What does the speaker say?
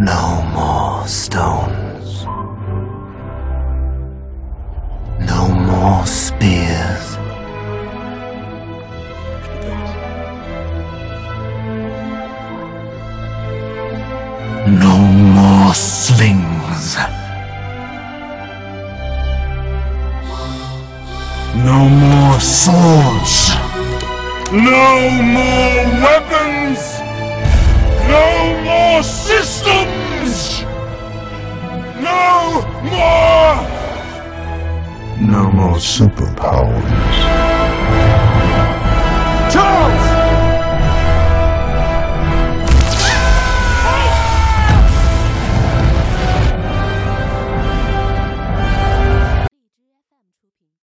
No more stones. No more spears. No more slings. No more swords. No more weapons! No more systems! More! No more superpowers.